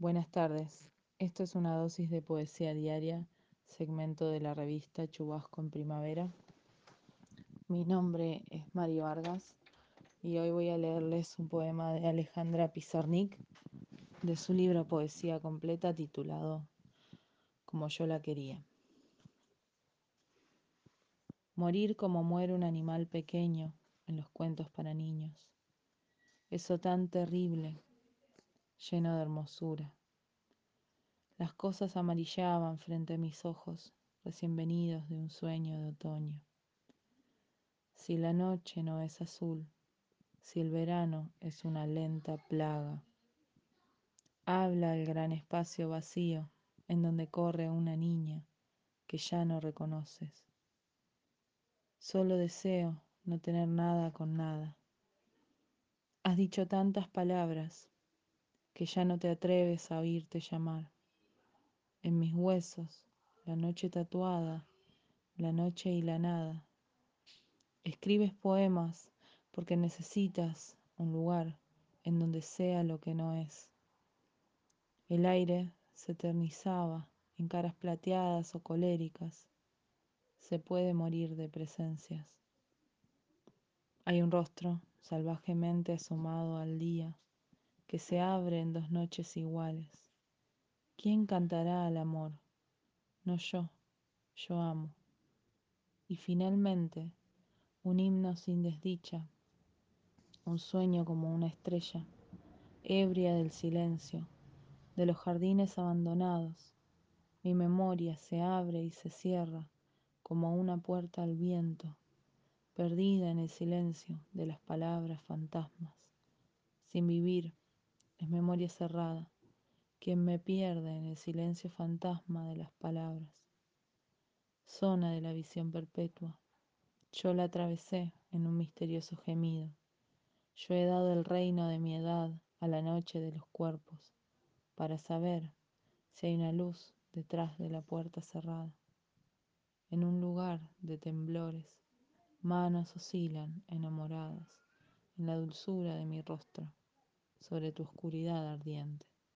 Buenas tardes. Esto es una dosis de poesía diaria, segmento de la revista Chubasco en Primavera. Mi nombre es Mario Vargas y hoy voy a leerles un poema de Alejandra Pizarnik de su libro Poesía Completa titulado Como yo la quería. Morir como muere un animal pequeño en los cuentos para niños. Eso tan terrible, lleno de hermosura. Las cosas amarillaban frente a mis ojos, recién venidos de un sueño de otoño. Si la noche no es azul, si el verano es una lenta plaga, habla el gran espacio vacío en donde corre una niña que ya no reconoces. Solo deseo no tener nada con nada. Has dicho tantas palabras que ya no te atreves a oírte llamar en mis huesos, la noche tatuada, la noche y la nada. Escribes poemas porque necesitas un lugar en donde sea lo que no es. El aire se eternizaba en caras plateadas o coléricas. Se puede morir de presencias. Hay un rostro salvajemente asomado al día que se abre en dos noches iguales ¿Quién cantará al amor? No yo, yo amo. Y finalmente, un himno sin desdicha, un sueño como una estrella, ebria del silencio, de los jardines abandonados. Mi memoria se abre y se cierra como una puerta al viento, perdida en el silencio de las palabras fantasmas. Sin vivir, es memoria cerrada quien me pierde en el silencio fantasma de las palabras. Zona de la visión perpetua. Yo la atravesé en un misterioso gemido. Yo he dado el reino de mi edad a la noche de los cuerpos, para saber si hay una luz detrás de la puerta cerrada. En un lugar de temblores, manos oscilan enamoradas en la dulzura de mi rostro sobre tu oscuridad ardiente.